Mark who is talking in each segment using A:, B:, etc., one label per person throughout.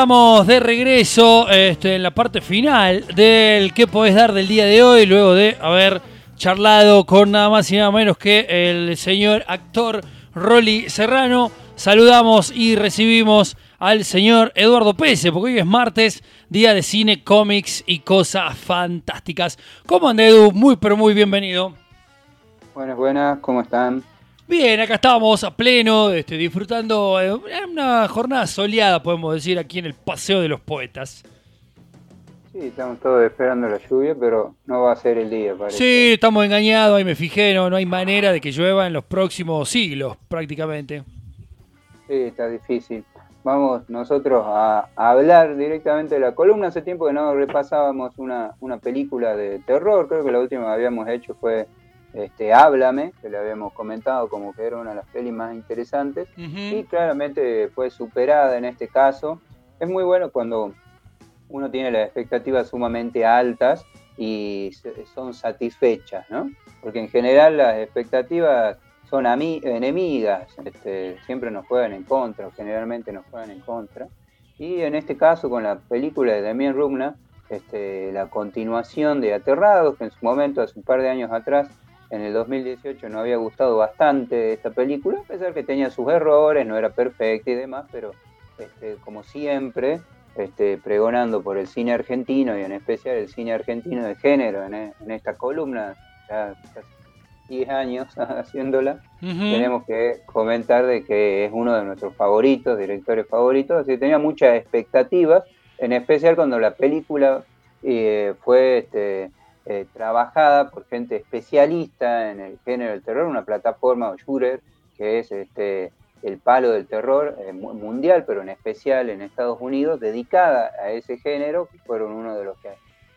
A: Estamos de regreso este, en la parte final del que podés dar del día de hoy, luego de haber charlado con nada más y nada menos que el señor actor Rolly Serrano. Saludamos y recibimos al señor Eduardo Pese, porque hoy es martes, día de cine, cómics y cosas fantásticas. ¿Cómo anda Edu? Muy pero muy bienvenido.
B: Buenas, buenas, ¿cómo están?
A: Bien, acá estamos a pleno, este, disfrutando de una jornada soleada, podemos decir, aquí en el Paseo de los Poetas.
B: Sí, estamos todos esperando la lluvia, pero no va a ser el día, parece.
A: Sí, estamos engañados, ahí me fijé, no, no hay manera de que llueva en los próximos siglos, prácticamente.
B: Sí, está difícil. Vamos nosotros a, hablar directamente de la columna. Hace tiempo que no repasábamos una, una película de terror, creo que la última que habíamos hecho fue este, Háblame, que le habíamos comentado como que era una de las pelis más interesantes, y claramente fue superada en este caso. Es muy bueno cuando uno tiene las expectativas sumamente altas y son satisfechas, ¿no? Porque en general las expectativas son enemigas, este, siempre nos juegan en contra, generalmente nos juegan en contra. Y en este caso, con la película de Damien Rugna, este, la continuación de Aterrados, que en su momento, hace un par de años atrás, en el 2018 no había gustado bastante esta película, a pesar que tenía sus errores, no era perfecta y demás, pero este, como siempre, este, pregonando por el cine argentino y en especial el cine argentino de género en, esta columna, ya casi 10 años haciéndola, tenemos que comentar de que es uno de nuestros favoritos, directores favoritos, así que tenía muchas expectativas, en especial cuando la película eh, fue... Este, eh, trabajada por gente especialista en el género del terror, una plataforma o Shooter, que es este, el palo del terror eh, mundial, pero en especial en Estados Unidos, dedicada a ese género, que fueron uno de los que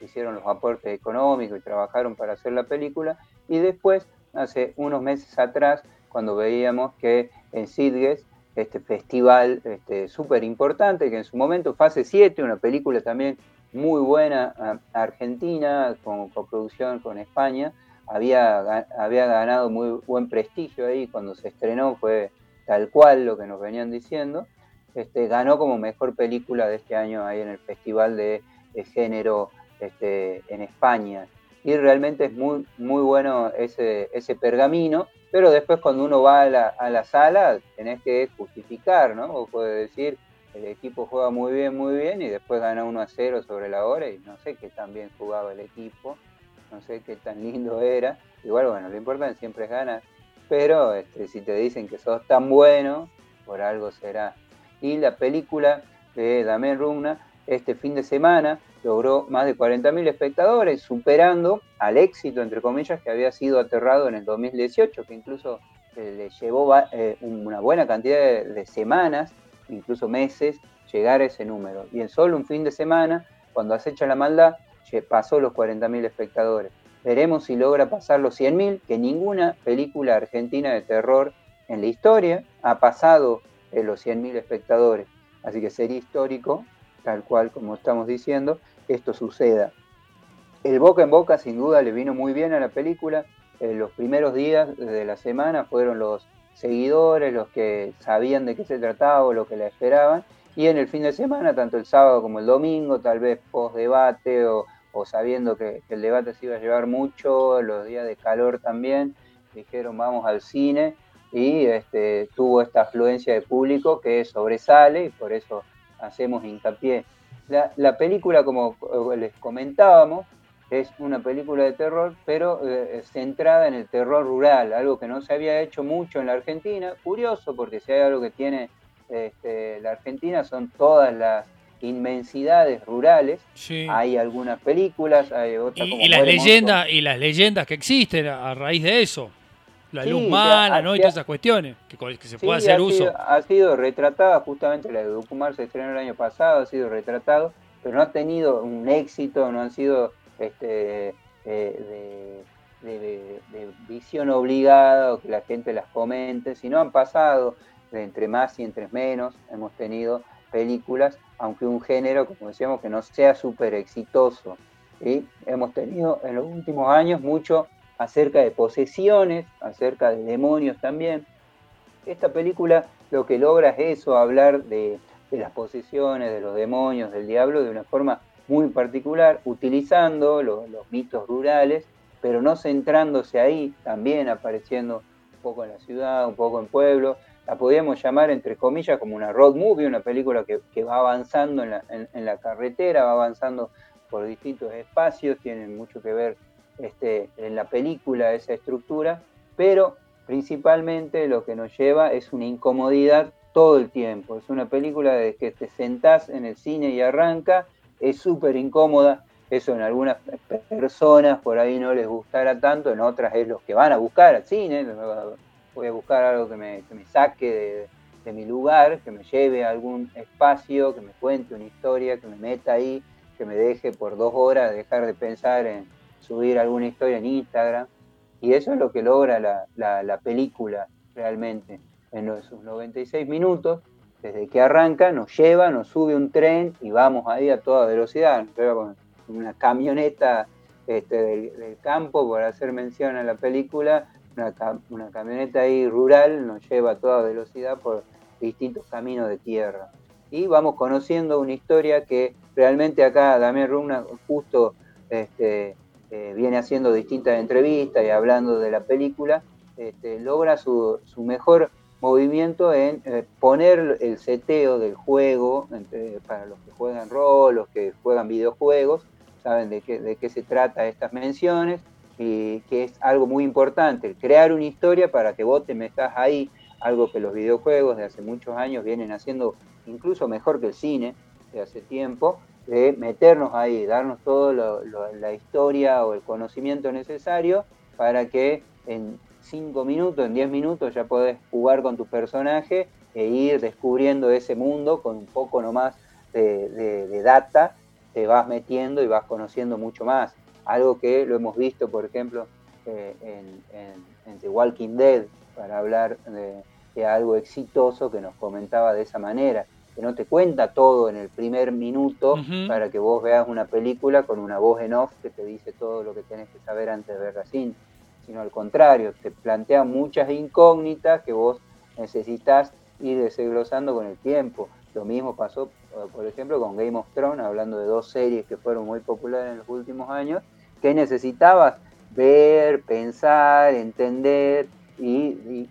B: hicieron los aportes económicos y trabajaron para hacer la película, y después, hace unos meses atrás, cuando veíamos que en Sitges, este festival súper este, importante, que en su momento, Fase 7, una película también muy buena Argentina, con coproducción con España, había, había ganado muy buen prestigio ahí cuando se estrenó, fue tal cual lo que nos venían diciendo. Este, ganó como mejor película de este año ahí en el Festival de, Género este, en España. Y realmente es muy, muy bueno ese, ese pergamino, pero después cuando uno va a la, a la sala tenés que justificar, ¿no? O puede decir, el equipo juega muy bien, muy bien y después gana 1 a 0 sobre la hora y no sé qué tan bien jugaba el equipo, no sé qué tan lindo era. Igual, bueno, lo importante siempre es ganar, pero este, si te dicen que sos tan bueno, por algo será. Y la película de Damien Rumna este fin de semana logró más de 40.000 espectadores, superando al éxito, entre comillas, que había sido aterrado en el 2018, que incluso eh, le llevó eh, una buena cantidad de semanas incluso meses, llegar a ese número. Y en solo un fin de semana, cuando acecha la maldad, pasó los 40.000 espectadores. Veremos si logra pasar los 100.000, que ninguna película argentina de terror en la historia ha pasado los 100.000 espectadores. Así que sería histórico, tal cual como estamos diciendo, esto suceda. El boca en boca sin duda le vino muy bien a la película. los primeros días de la semana fueron los seguidores, los que sabían de qué se trataba o lo que la esperaban. Y en el fin de semana, tanto el sábado como el domingo, tal vez post debate o, sabiendo que, el debate se iba a llevar mucho, los días de calor también, dijeron vamos al cine y este, tuvo esta afluencia de público que sobresale y por eso hacemos hincapié. la película, como les comentábamos, es una película de terror, pero eh, centrada en el terror rural, algo que no se había hecho mucho en la Argentina. Curioso, porque si hay algo que tiene este, la Argentina son todas las inmensidades rurales. Hay algunas películas, hay otras
A: y, las leyendas y las leyendas que existen a raíz de eso. La luz mala, ¿no? y todas esas cuestiones que, se puede hacer uso.
B: ha sido retratada, justamente la de Ducumar se estrenó el año pasado, ha sido retratado, pero no ha tenido un éxito, no han sido este, eh, de, visión obligada o que la gente las comente, si no han pasado de entre más y entre menos, hemos tenido películas, aunque un género, como decíamos, que no sea súper exitoso. y Hemos tenido en los últimos años mucho acerca de posesiones, acerca de demonios también. Esta película lo que logra es eso, hablar de las posesiones, de los demonios, del diablo, de una forma muy particular, utilizando los, mitos rurales, pero no centrándose ahí, también apareciendo un poco en la ciudad, un poco en pueblo. La podríamos llamar, entre comillas, como una road movie, una película que, va avanzando en la, en la, carretera, va avanzando por distintos espacios, tiene mucho que ver este, en la película esa estructura, pero principalmente lo que nos lleva es una incomodidad todo el tiempo. Es una película de que te sentás en el cine y arranca, es súper incómoda. Eso en algunas personas por ahí no les gustará tanto, en otras es los que van a buscar al cine. Voy a buscar algo que me, saque de, mi lugar, que me lleve a algún espacio, que me cuente una historia, que me meta ahí, que me deje por dos horas dejar de pensar en subir alguna historia en Instagram. Y eso es lo que logra la película realmente en sus 96 minutos, desde que arranca, nos lleva, nos sube un tren y vamos ahí a toda velocidad, nos lleva con una camioneta este, del, campo, por hacer mención a la película, una, camioneta ahí rural nos lleva a toda velocidad por distintos caminos de tierra. Y vamos conociendo una historia que realmente acá Damián Runa justo este, eh, viene haciendo distintas entrevistas y hablando de la película, este, logra su, su mejor movimiento en eh, poner el seteo del juego para los que juegan rol, los que juegan videojuegos, saben de qué, de qué se trata estas menciones y que es algo muy importante, crear una historia para que vos te metas ahí, algo que los videojuegos de hace muchos años vienen haciendo incluso mejor que el cine de hace tiempo, de meternos ahí, darnos toda la historia o el conocimiento necesario para que en 5 minutos, en 10 minutos ya podés jugar con tu personaje e ir descubriendo ese mundo con un poco nomás de, de, data, te vas metiendo y vas conociendo mucho más. Algo que lo hemos visto, por ejemplo, eh, en, The Walking Dead, para hablar de, algo exitoso que nos comentaba de esa manera, que no te cuenta todo en el primer minuto para que vos veas una película con una voz en off que te dice todo lo que tenés que saber antes de ver la cinta sino al contrario, te plantea muchas incógnitas que vos necesitas ir desglosando con el tiempo. Lo mismo pasó, por ejemplo, con Game of Thrones, hablando de dos series que fueron muy populares en los últimos años, que necesitabas ver, pensar, entender y,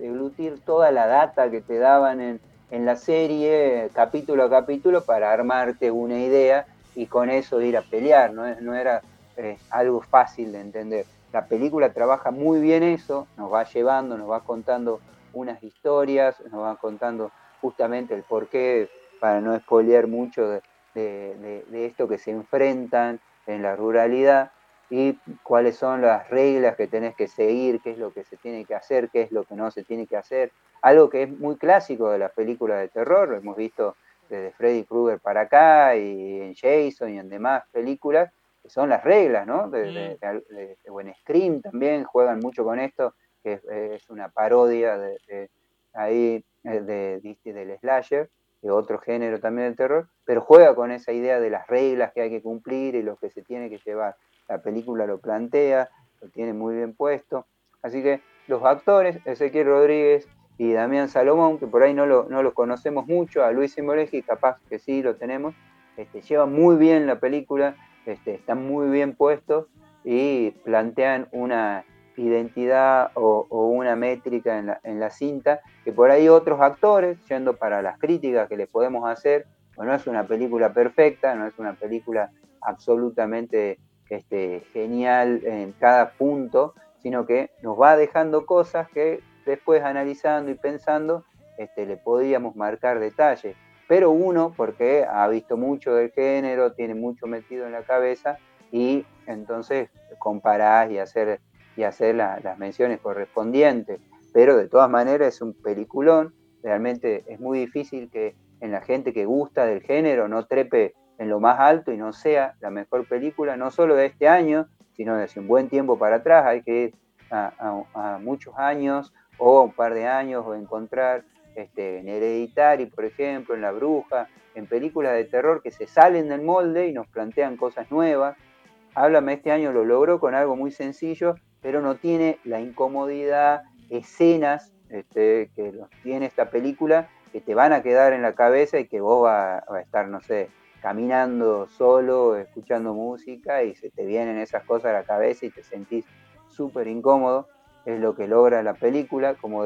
B: deglutir toda la data que te daban en, la serie, capítulo a capítulo, para armarte una idea y con eso ir a pelear. No, no era eh, algo fácil de entender. La película trabaja muy bien eso, nos va llevando, nos va contando unas historias, nos va contando justamente el porqué, para no espolear mucho de, esto que se enfrentan en la ruralidad y cuáles son las reglas que tenés que seguir, qué es lo que se tiene que hacer, qué es lo que no se tiene que hacer. Algo que es muy clásico de las películas de terror, lo hemos visto desde Freddy Krueger para acá y en Jason y en demás películas, que son las reglas, ¿no? De, de, Buen Scream también juegan mucho con esto, que es, una parodia de, ahí de, del slasher, de otro género también del terror, pero juega con esa idea de las reglas que hay que cumplir y lo que se tiene que llevar. La película lo plantea, lo tiene muy bien puesto. Así que los actores, Ezequiel Rodríguez y Damián Salomón, que por ahí no lo, no conocemos mucho, a Luis Simoleji capaz que sí lo tenemos, este, llevan muy bien la película, este, están muy bien puestos y plantean una identidad o, una métrica en la, en la, cinta que por ahí otros actores, yendo para las críticas que les podemos hacer, pues no es una película perfecta, no es una película absolutamente este, genial en cada punto, sino que nos va dejando cosas que después analizando y pensando este, le podríamos marcar detalles pero uno, porque ha visto mucho del género, tiene mucho metido en la cabeza y entonces comparás y hacer, y hacer las menciones correspondientes. Pero de todas maneras es un peliculón, realmente es muy difícil que en la gente que gusta del género no trepe en lo más alto y no sea la mejor película, no solo de este año, sino de un buen tiempo para atrás, hay que ir a, a muchos años o un par de años o encontrar este, en Hereditary, por ejemplo, en La Bruja, en películas de terror que se salen del molde y nos plantean cosas nuevas. Háblame este año lo logró con algo muy sencillo, pero no tiene la incomodidad, escenas este, que tiene esta película que te van a quedar en la cabeza y que vos vas a estar, no sé, caminando solo, escuchando música y se te vienen esas cosas a la cabeza y te sentís súper incómodo. Es lo que logra la película. Como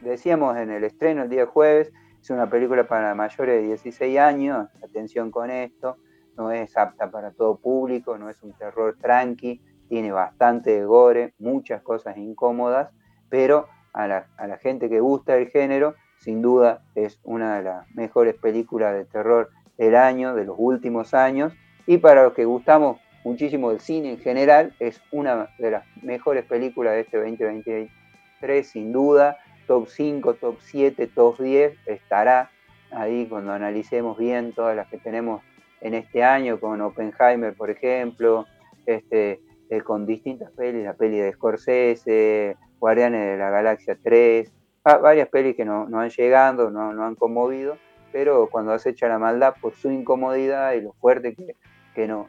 B: decíamos en el estreno el día jueves, es una película para mayores de 16 años. Atención con esto. No es apta para todo público, no es un terror tranqui, tiene bastante gore, muchas cosas incómodas, pero a la, a la gente que gusta el género, sin duda es una de las mejores películas de terror del año, de los últimos años, y para los que gustamos muchísimo del cine en general, es una de las mejores películas de este 2023, sin duda, top 5, top 7, top 10, estará ahí cuando analicemos bien todas las que tenemos en este año, con Oppenheimer, por ejemplo, este, eh, con distintas pelis, la peli de Scorsese, Guardianes de la Galaxia 3, varias pelis que no, no han llegado, no, no han conmovido, pero cuando acecha la maldad por su incomodidad y lo fuerte que, que, no,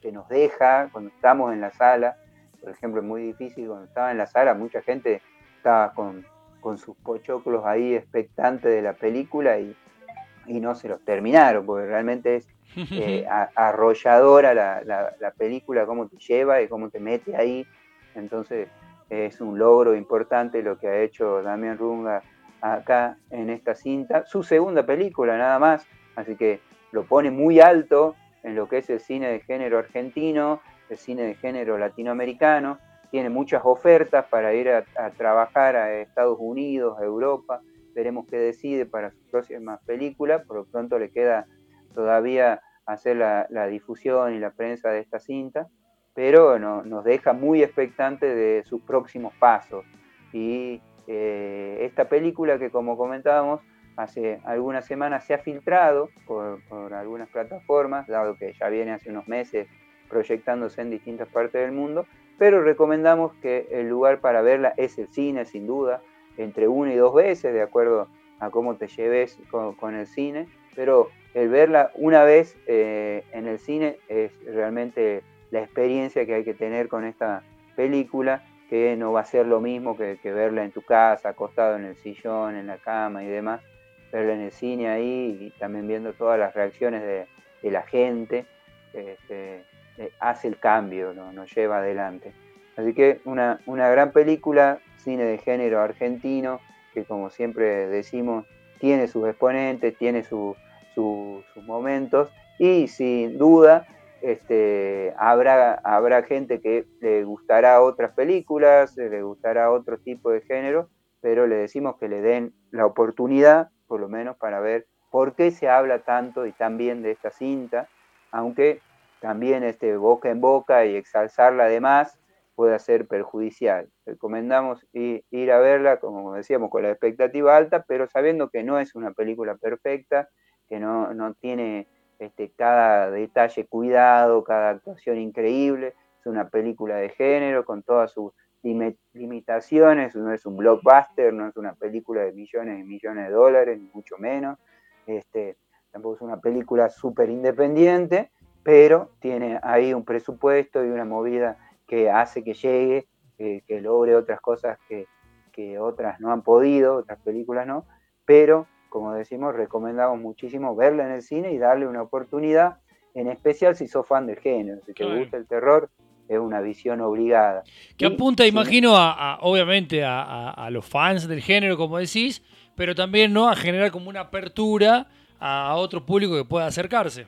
B: que nos deja cuando estamos en la sala, por ejemplo, es muy difícil cuando estaba en la sala, mucha gente estaba con, con sus pochoclos ahí expectantes de la película y, y, no se los terminaron, porque realmente es eh, arrolladora la, la, la, película, cómo te lleva y cómo te mete ahí. Entonces es un logro importante lo que ha hecho Damián Runga acá en esta cinta, su segunda película nada más, así que lo pone muy alto en lo que es el cine de género argentino, el cine de género latinoamericano, tiene muchas ofertas para ir a, trabajar a Estados Unidos, a Europa, veremos qué decide para su próxima película, por lo pronto le queda todavía hacer la, difusión y la prensa de esta cinta, pero nos deja muy expectantes de sus próximos pasos. Y eh, esta película que como comentábamos hace algunas semanas se ha filtrado por, algunas plataformas, dado que ya viene hace unos meses proyectándose en distintas partes del mundo, pero recomendamos que el lugar para verla es el cine, sin duda, entre una y dos veces, de acuerdo a cómo te lleves con, el cine, pero el verla una vez eh, en el cine es realmente la experiencia que hay que tener con esta película que no va a ser lo mismo que, verla en tu casa, acostado en el sillón, en la cama y demás, verla en el cine ahí y también viendo todas las reacciones de, la gente, este, eh, hace el cambio, ¿no? nos lleva adelante. Así que una, una gran película, cine de género argentino, que como siempre decimos, tiene sus exponentes, tiene sus momentos y sin duda este, habrá, habrá gente que le gustará otras películas, le gustará otro tipo de género, pero le decimos que le den la oportunidad, por lo menos, para ver por qué se habla tanto y tan bien de esta cinta, aunque también este, boca en boca y exalzarla además pueda ser perjudicial. Recomendamos ir a verla, como decíamos, con la expectativa alta, pero sabiendo que no es una película perfecta, que no, no tiene este, cada detalle cuidado, cada actuación increíble. Es una película de género con todas sus limitaciones, no es un blockbuster, no es una película de millones y millones de dólares, ni mucho menos. Este, tampoco es una película súper independiente, pero tiene ahí un presupuesto y una movida que hace que llegue, que logre otras cosas que, que otras no han podido, otras películas no, pero como decimos, recomendamos muchísimo verla en el cine y darle una oportunidad, en especial si sos fan del género, si te gusta el terror, es una visión obligada.
A: Que apunta, imagino, a, obviamente a, los fans del género, como decís, pero también no a generar como una apertura a otro público que pueda acercarse.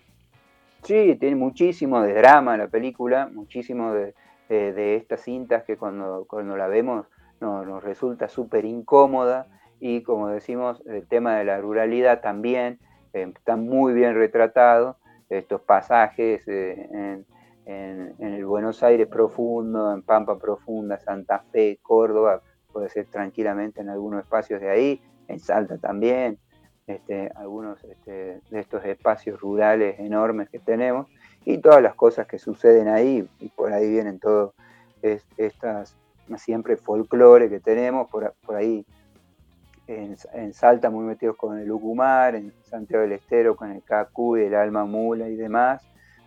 B: Sí, tiene muchísimo de drama la película, muchísimo de, estas cintas que cuando, cuando la vemos nos resulta súper incómoda y como decimos, el tema de la ruralidad también eh, está muy bien retratado, estos pasajes eh, en, el Buenos Aires profundo, en Pampa Profunda, Santa Fe, Córdoba, puede ser tranquilamente en algunos espacios de ahí, en Salta también, este, algunos este, de estos espacios rurales enormes que tenemos y todas las cosas que suceden ahí y por ahí vienen todos estas siempre folclore que tenemos, por, por ahí en, Salta muy metidos con el Ucumar, en Santiago del Estero con el Cacu el Alma Mula y demás.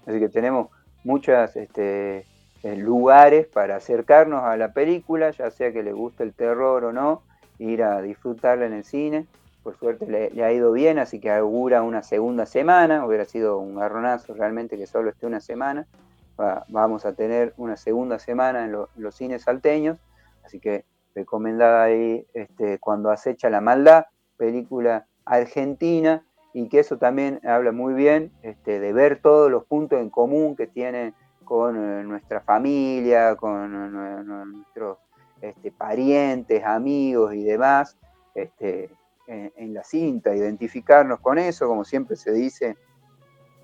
B: Así que tenemos muchos este, eh, lugares para acercarnos a la película, ya sea que le guste el terror o no, ir a disfrutarla en el cine. por suerte le, ha ido bien, así que augura una segunda semana, hubiera sido un garronazo realmente que solo esté una semana, vamos a tener una segunda semana en, los cines salteños, así que recomendada ahí este, Cuando acecha la maldad, película argentina, y que eso también habla muy bien este, de ver todos los puntos en común que tiene con eh, nuestra familia, con eh, nuestros este, parientes, amigos y demás, este, en, la cinta, identificarnos con eso, como siempre se dice,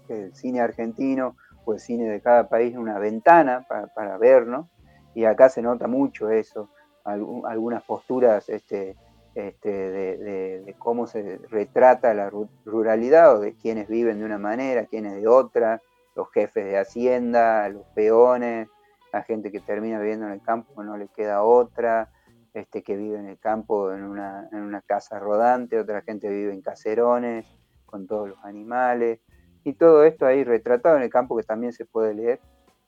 B: que el cine argentino o el cine de cada país es una ventana para, vernos, y acá se nota mucho eso, algunas posturas este, este, de, cómo se retrata la ruralidad o de quienes viven de una manera, quienes de otra, los jefes de hacienda, los peones, la gente que termina viviendo en el campo no le queda otra, este, que vive en el campo en una, en una casa rodante, otra gente vive en caserones con todos los animales, y todo esto ahí retratado en el campo que también se puede leer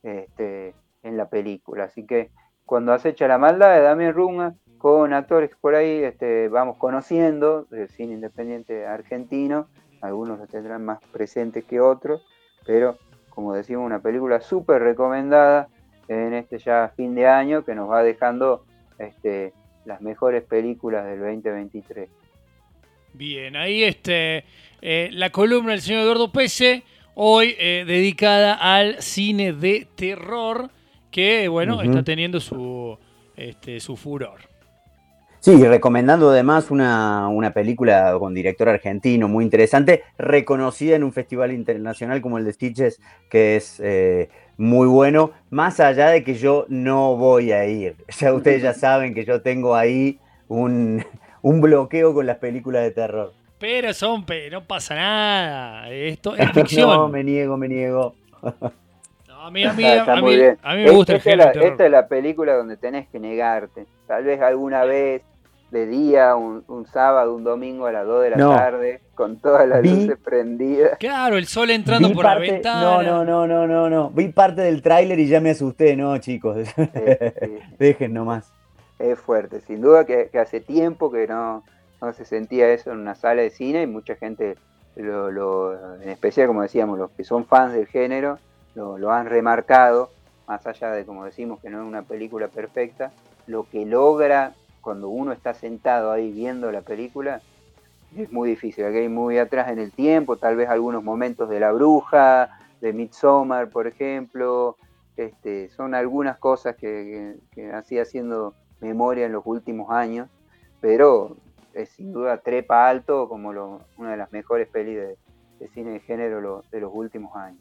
B: este, en la película. Así que cuando acecha la maldad de Damián Runga, con actores por ahí este, vamos conociendo del cine independiente argentino, algunos lo tendrán más presentes que otros, pero como decimos, una película súper recomendada en este ya fin de año que nos va dejando este, las mejores películas del 2023.
A: Bien, ahí este, eh, la columna del señor Eduardo Pese, hoy eh, dedicada al cine de terror, que bueno, está teniendo su, este, su furor.
C: Sí, recomendando además una, una, película con director argentino muy interesante, reconocida en un festival internacional como el de Stitches, que es eh, muy bueno, más allá de que yo no voy a ir. Ya ustedes ya saben que yo tengo ahí un, un bloqueo con las películas de terror.
A: Pero son, no pasa nada, esto es ficción.
C: no, me niego, me niego.
A: a mí, a mí, a mí, me gusta
B: esta, el esta es la película donde tenés que negarte. Tal vez alguna vez de día, un, sábado, un domingo a las 2 de la tarde, con todas las luces prendidas.
A: Claro, el sol entrando por la ventana.
C: No, no, no, no, no, no. Vi parte del tráiler y ya me asusté, no, chicos. Dejen nomás.
B: Es fuerte, sin duda que, hace tiempo que no, no, se sentía eso en una sala de cine y mucha gente, lo, en especial como decíamos, los que son fans del género, lo, lo han remarcado, más allá de como decimos que no es una película perfecta, lo que logra cuando uno está sentado ahí viendo la película, es muy difícil. Aquí hay muy atrás en el tiempo, tal vez algunos momentos de La Bruja, de Midsommar, por ejemplo. Este, son algunas cosas que, que, haciendo memoria en los últimos años, pero es sin duda trepa alto como una de las mejores pelis de, cine de género de los últimos años.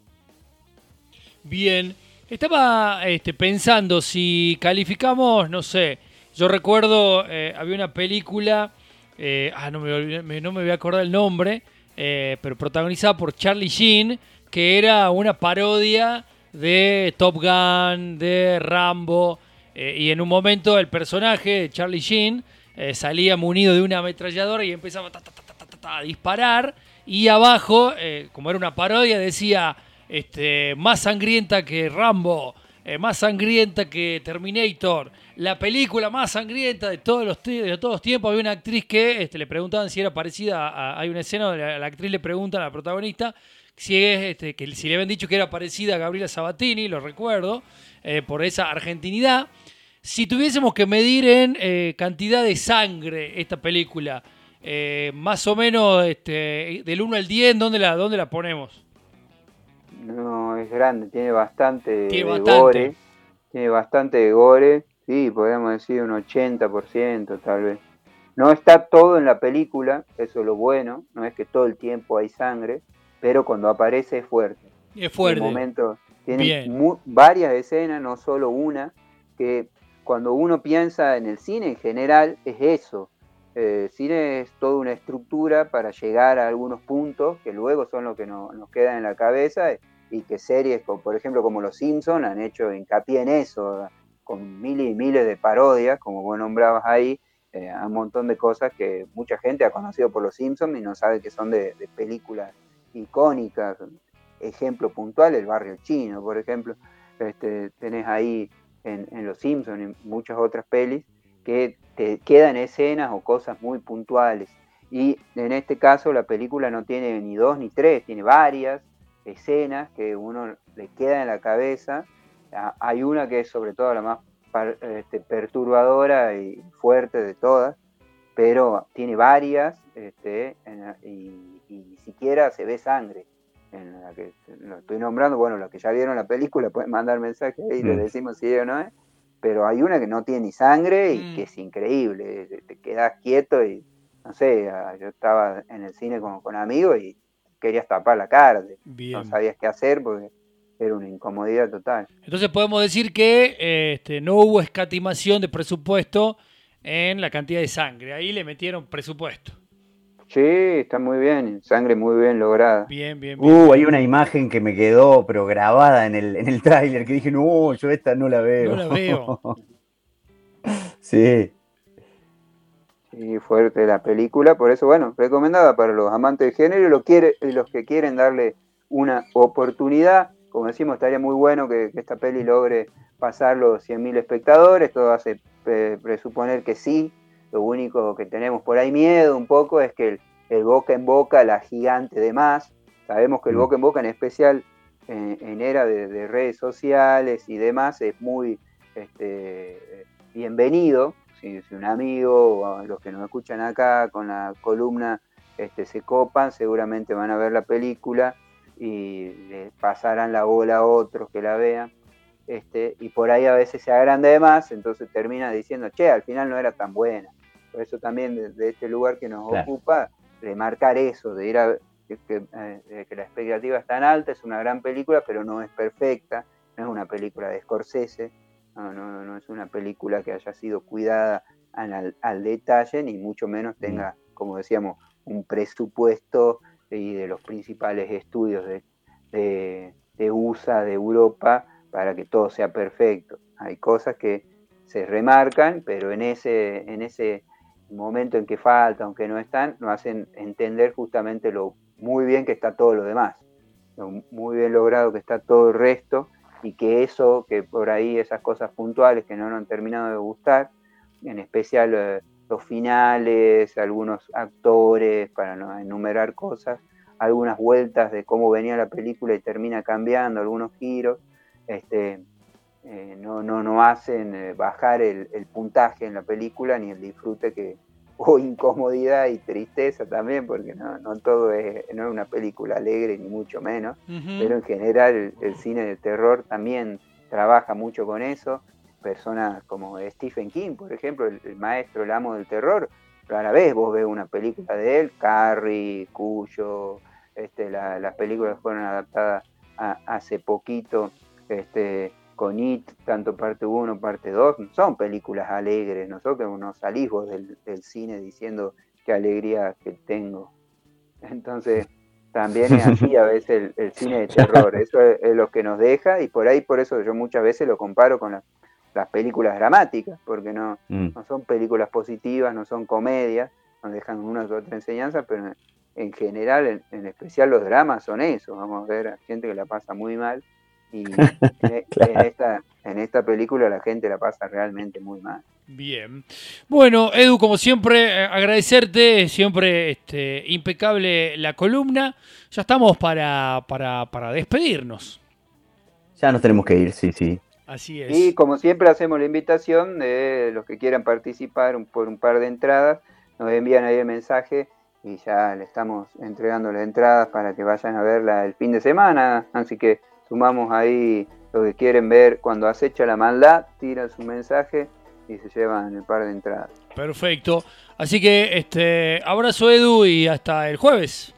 A: Bien, estaba este, pensando si calificamos, no sé, yo recuerdo, eh, había una película, eh, ah, no me, no me voy a acordar el nombre, eh, pero protagonizada por Charlie Sheen, que era una parodia de Top Gun, de Rambo, y en un momento el personaje Charlie Sheen salía munido de una ametralladora y empezaba a disparar, y abajo, como era una parodia, decía, este, más sangrienta que Rambo, más sangrienta que Terminator la película más sangrienta de todos los, de todos los tiempos. Había una actriz que este, le preguntaban si era parecida Hay una escena donde la, actriz le pregunta a la protagonista si, es, este, si le habían dicho que era parecida a Gabriela Sabatini, lo recuerdo, eh, por esa argentinidad. Si tuviésemos que medir en eh, cantidad de sangre esta película, eh, más o menos este, del 1 al 10, ¿dónde la, dónde la ponemos?
B: No, es grande, tiene bastante, tiene bastante. gore. Tiene bastante gore. Sí, podríamos decir un 80% tal vez. No está todo en la película, eso es lo bueno, no es que todo el tiempo hay sangre, pero cuando aparece es fuerte.
A: Es fuerte.
B: En momento, tiene varias escenas, no solo una, que cuando uno piensa en el cine en general es eso. Eh, el cine es toda una estructura para llegar a algunos puntos que luego son los que nos quedan en la cabeza y que series, por ejemplo como Los Simpsons, han hecho hincapié en eso con miles y miles de parodias, como vos nombrabas ahí, eh, a un montón de cosas que mucha gente ha conocido por Los Simpsons y no sabe que son de, películas icónicas. Ejemplo puntual, El Barrio Chino, por ejemplo. Este, tenés ahí en, Los Simpsons y muchas otras pelis que te quedan escenas o cosas muy puntuales. Y en este caso la película no tiene ni dos ni tres, tiene varias escenas que uno le queda en la cabeza. Ah, hay una que es sobre todo la más este, perturbadora y fuerte de todas, pero tiene varias este, y, ni siquiera se ve sangre. En la que lo estoy nombrando, bueno, los que ya vieron la película pueden mandar mensajes y le mm. decimos si es o no es, pero hay una que no tiene ni sangre y mm. que es increíble, te quedas quieto y no sé, yo estaba en el cine con, con amigos y querías tapar la cara, no sabías qué hacer porque era una incomodidad total.
A: Entonces podemos decir que este, no hubo escatimación de presupuesto en la cantidad de sangre, ahí le metieron presupuesto.
B: Sí, está muy bien, sangre muy bien lograda.
A: Bien, bien,
C: bien. Uh, hay una imagen que me quedó, pero grabada en el, en el tráiler, que dije, no, yo esta no la veo.
A: No la veo.
C: sí.
B: Sí, fuerte la película, por eso, bueno, recomendada para los amantes de género y los, quiere, los que quieren darle una oportunidad. Como decimos, estaría muy bueno que, esta peli logre pasar los 100.000 espectadores, todo hace presuponer que sí. Lo único que tenemos por ahí miedo un poco es que el, boca en boca, la gigante de más, sabemos que el mm. boca en boca en especial en, era de, redes sociales y demás es muy este, bienvenido, si, un amigo o los que nos escuchan acá con la columna este, se copan, seguramente van a ver la película y le pasarán la bola a otros que la vean. Este, y por ahí a veces se agranda de más, entonces termina diciendo, che, al final no era tan buena. Por eso también de, este lugar que nos ocupa, remarcar eso, de ir a que, eh, que, la expectativa es tan alta, es una gran película, pero no es perfecta, no es una película de Scorsese, no, no, no es una película que haya sido cuidada al, detalle, ni mucho menos tenga, como decíamos, un presupuesto y de los principales estudios de, USA, de Europa, para que todo sea perfecto. Hay cosas que se remarcan, pero en ese, en ese momento en que falta, aunque no están, nos hacen entender justamente lo muy bien que está todo lo demás, lo muy bien logrado que está todo el resto, y que eso, que por ahí esas cosas puntuales que no nos han terminado de gustar, en especial eh, los finales, algunos actores, para no enumerar cosas, algunas vueltas de cómo venía la película y termina cambiando, algunos giros, este, eh, no, no, no hacen eh, bajar el, el, puntaje en la película ni el disfrute que, o incomodidad y tristeza también, porque no, no todo es, no es una película alegre ni mucho menos, pero en general el, cine de terror también trabaja mucho con eso. Personas como Stephen King, por ejemplo, el, maestro, el amo del terror, rara vez vos ves una película de él, Carrie, Cuyo, este, las películas fueron adaptadas hace poquito, este, con It, tanto parte 1, parte 2, son películas alegres, nosotros nos salimos del, del cine diciendo qué alegría que tengo. Entonces, también es así a veces el, cine de terror, eso es, lo que nos deja y por ahí, por eso yo muchas veces lo comparo con las películas dramáticas, porque no, mm. no son películas positivas, no son comedias, nos dejan una u otra enseñanza, pero en, general, en, en, especial los dramas son eso, vamos a ver a gente que la pasa muy mal y en, esta, en esta película la gente la pasa realmente muy mal.
A: Bien. Bueno, Edu, como siempre, eh, agradecerte, siempre este, impecable la columna. Ya estamos para, para, para despedirnos.
C: Ya nos tenemos que ir, sí, sí.
A: Así es.
B: Y como siempre hacemos la invitación de los que quieran participar por un par de entradas, nos envían ahí el mensaje y ya le estamos entregando las entradas para que vayan a verla el fin de semana. Así que sumamos ahí lo que quieren ver cuando acecha la maldad, tiran su mensaje y se llevan el par de entradas.
A: Perfecto. Así que este abrazo Edu y hasta el jueves.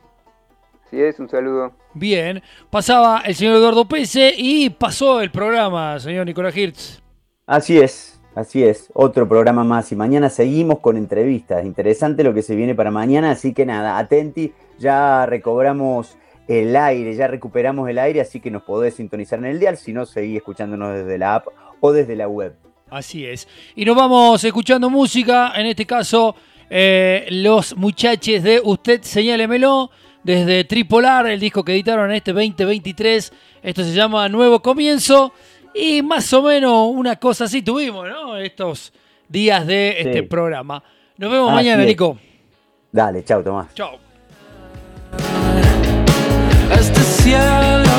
B: Sí es, un saludo.
A: Bien, pasaba el señor Eduardo Pese y pasó el programa, señor Nicolás Hirtz.
C: Así es, así es, otro programa más y mañana seguimos con entrevistas. Interesante lo que se viene para mañana, así que nada, atenti, ya recobramos el aire, ya recuperamos el aire, así que nos podés sintonizar en el dial, si no, seguí escuchándonos desde la app o desde la web.
A: Así es. Y nos vamos escuchando música, en este caso, eh, los muchachos de Usted Señálemelo, desde Tripolar, el disco que editaron en este 2023. Esto se llama Nuevo Comienzo. Y más o menos una cosa así tuvimos, ¿no? Estos días de este programa. Nos vemos mañana, Nico.
C: Dale, chao, Tomás.
A: Chao. Yeah.